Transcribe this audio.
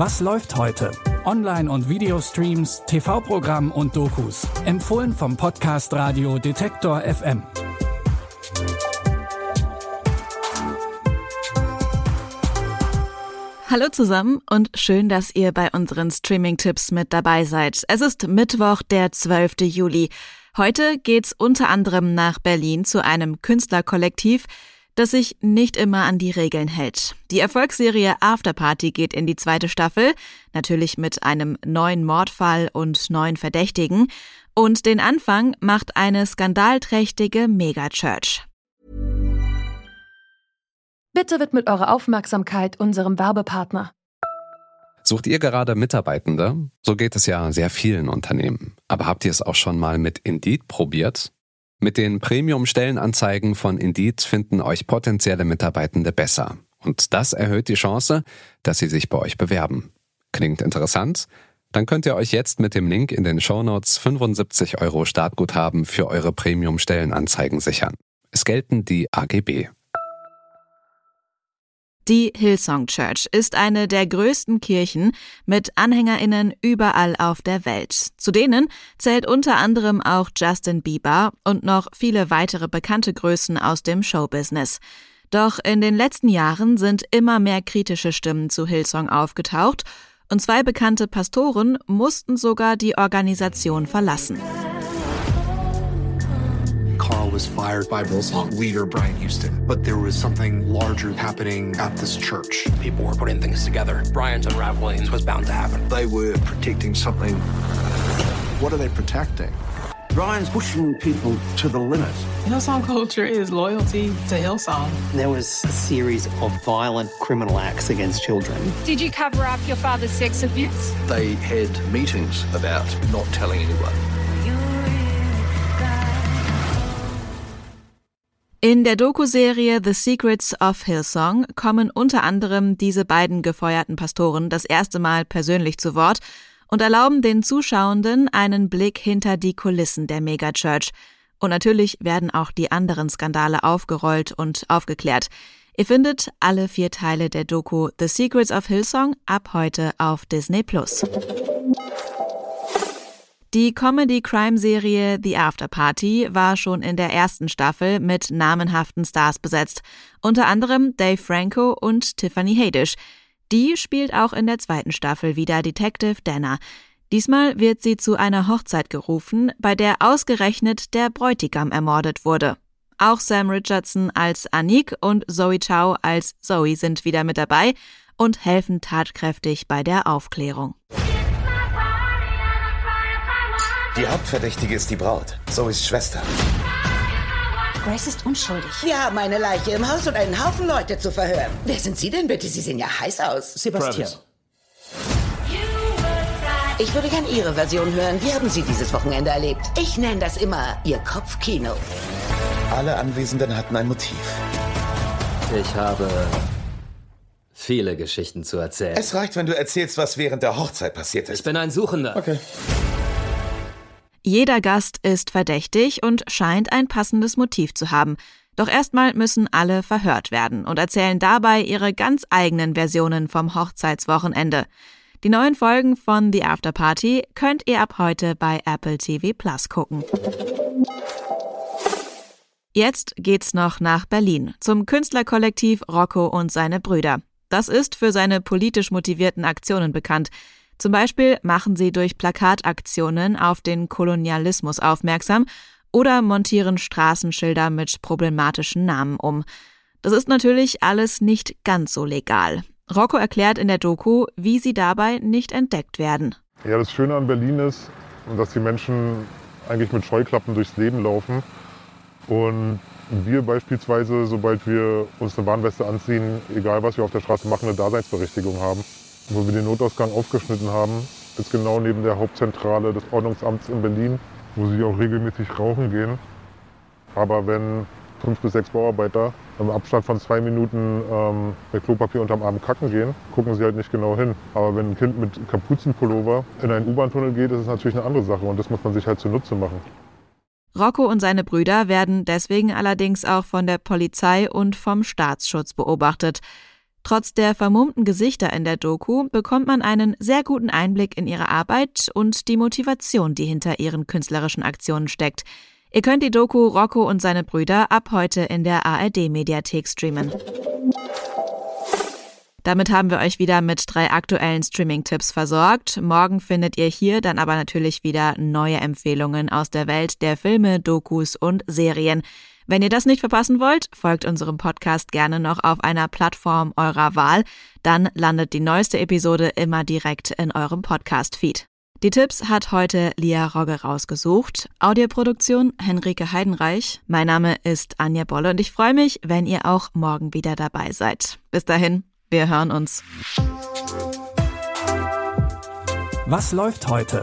Was läuft heute? Online- und Videostreams, TV-Programm und Dokus. Empfohlen vom Podcast Radio Detektor FM. Hallo zusammen und schön, dass ihr bei unseren Streaming-Tipps mit dabei seid. Es ist Mittwoch, der 12. Juli. Heute geht's unter anderem nach Berlin zu einem Künstlerkollektiv, das sich nicht immer an die Regeln hält. Die Erfolgsserie Afterparty geht in die zweite Staffel, natürlich mit einem neuen Mordfall und neuen Verdächtigen. Und den Anfang macht eine skandalträchtige Megachurch. Bitte widmet eure Aufmerksamkeit unserem Werbepartner. Sucht ihr gerade Mitarbeitende? So geht es ja sehr vielen Unternehmen. Aber habt ihr es auch schon mal mit Indeed probiert? Mit den Premium-Stellenanzeigen von Indeed finden euch potenzielle Mitarbeitende besser. Und das erhöht die Chance, dass sie sich bei euch bewerben. Klingt interessant? Dann könnt ihr euch jetzt mit dem Link in den Shownotes 75 Euro Startguthaben für eure Premium-Stellenanzeigen sichern. Es gelten die AGB. Die Hillsong Church ist eine der größten Kirchen mit Anhängerinnen überall auf der Welt. Zu denen zählt unter anderem auch Justin Bieber und noch viele weitere bekannte Größen aus dem Showbusiness. Doch in den letzten Jahren sind immer mehr kritische Stimmen zu Hillsong aufgetaucht und zwei bekannte Pastoren mussten sogar die Organisation verlassen. Carl was fired by Hillsong leader Brian Houston. But there was something larger happening at this church. People were putting things together. Brian's unraveling was bound to happen. They were protecting something. What are they protecting? Brian's pushing people to the limit. Hillsong culture is loyalty to Hillsong. There was a series of violent criminal acts against children. Did you cover up your father's sex abuse? They had meetings about not telling anyone. In der Doku-Serie The Secrets of Hillsong kommen unter anderem diese beiden gefeuerten Pastoren das erste Mal persönlich zu Wort und erlauben den Zuschauenden einen Blick hinter die Kulissen der Megachurch. Und natürlich werden auch die anderen Skandale aufgerollt und aufgeklärt. Ihr findet alle vier Teile der Doku The Secrets of Hillsong ab heute auf Disney Plus. Die Comedy-Crime-Serie The After Party war schon in der ersten Staffel mit namenhaften Stars besetzt, unter anderem Dave Franco und Tiffany Haddish. Die spielt auch in der zweiten Staffel wieder Detective Dana. Diesmal wird sie zu einer Hochzeit gerufen, bei der ausgerechnet der Bräutigam ermordet wurde. Auch Sam Richardson als Anik und Zoe Chow als Zoe sind wieder mit dabei und helfen tatkräftig bei der Aufklärung. Die Hauptverdächtige ist die Braut, Zoes Schwester. Grace ist unschuldig. Wir haben eine Leiche im Haus und einen Haufen Leute zu verhören. Wer sind Sie denn bitte? Sie sehen ja heiß aus. Sebastian. Travis. Ich würde gern Ihre Version hören. Wie haben Sie dieses Wochenende erlebt? Ich nenne das immer Ihr Kopfkino. Alle Anwesenden hatten ein Motiv. Ich habe viele Geschichten zu erzählen. Es reicht, wenn du erzählst, was während der Hochzeit passiert ist. Ich bin ein Suchender. Okay. Jeder Gast ist verdächtig und scheint ein passendes Motiv zu haben. Doch erstmal müssen alle verhört werden und erzählen dabei ihre ganz eigenen Versionen vom Hochzeitswochenende. Die neuen Folgen von The After Party könnt ihr ab heute bei Apple TV Plus gucken. Jetzt geht's noch nach Berlin zum Künstlerkollektiv Rocco und seine Brüder. Das ist für seine politisch motivierten Aktionen bekannt. Zum Beispiel machen sie durch Plakataktionen auf den Kolonialismus aufmerksam oder montieren Straßenschilder mit problematischen Namen um. Das ist natürlich alles nicht ganz so legal. Rocco erklärt in der Doku, wie sie dabei nicht entdeckt werden. Ja, das Schöne an Berlin ist, dass die Menschen eigentlich mit Scheuklappen durchs Leben laufen. Und wir beispielsweise, sobald wir uns eine Warnweste anziehen, egal was wir auf der Straße machen, eine Daseinsberechtigung haben wo wir den Notausgang aufgeschnitten haben, ist genau neben der Hauptzentrale des Ordnungsamts in Berlin, wo sie auch regelmäßig rauchen gehen. Aber wenn fünf bis sechs Bauarbeiter im Abstand von zwei Minuten ähm, bei Klopapier unterm Arm kacken gehen, gucken sie halt nicht genau hin. Aber wenn ein Kind mit Kapuzenpullover in einen U-Bahn-Tunnel geht, ist es natürlich eine andere Sache und das muss man sich halt zunutze machen. Rocco und seine Brüder werden deswegen allerdings auch von der Polizei und vom Staatsschutz beobachtet. Trotz der vermummten Gesichter in der Doku bekommt man einen sehr guten Einblick in ihre Arbeit und die Motivation, die hinter ihren künstlerischen Aktionen steckt. Ihr könnt die Doku Rocco und seine Brüder ab heute in der ARD-Mediathek streamen. Damit haben wir euch wieder mit drei aktuellen Streaming-Tipps versorgt. Morgen findet ihr hier dann aber natürlich wieder neue Empfehlungen aus der Welt der Filme, Dokus und Serien. Wenn ihr das nicht verpassen wollt, folgt unserem Podcast gerne noch auf einer Plattform eurer Wahl. Dann landet die neueste Episode immer direkt in eurem Podcast-Feed. Die Tipps hat heute Lia Rogge rausgesucht. Audioproduktion Henrike Heidenreich. Mein Name ist Anja Bolle und ich freue mich, wenn ihr auch morgen wieder dabei seid. Bis dahin, wir hören uns. Was läuft heute?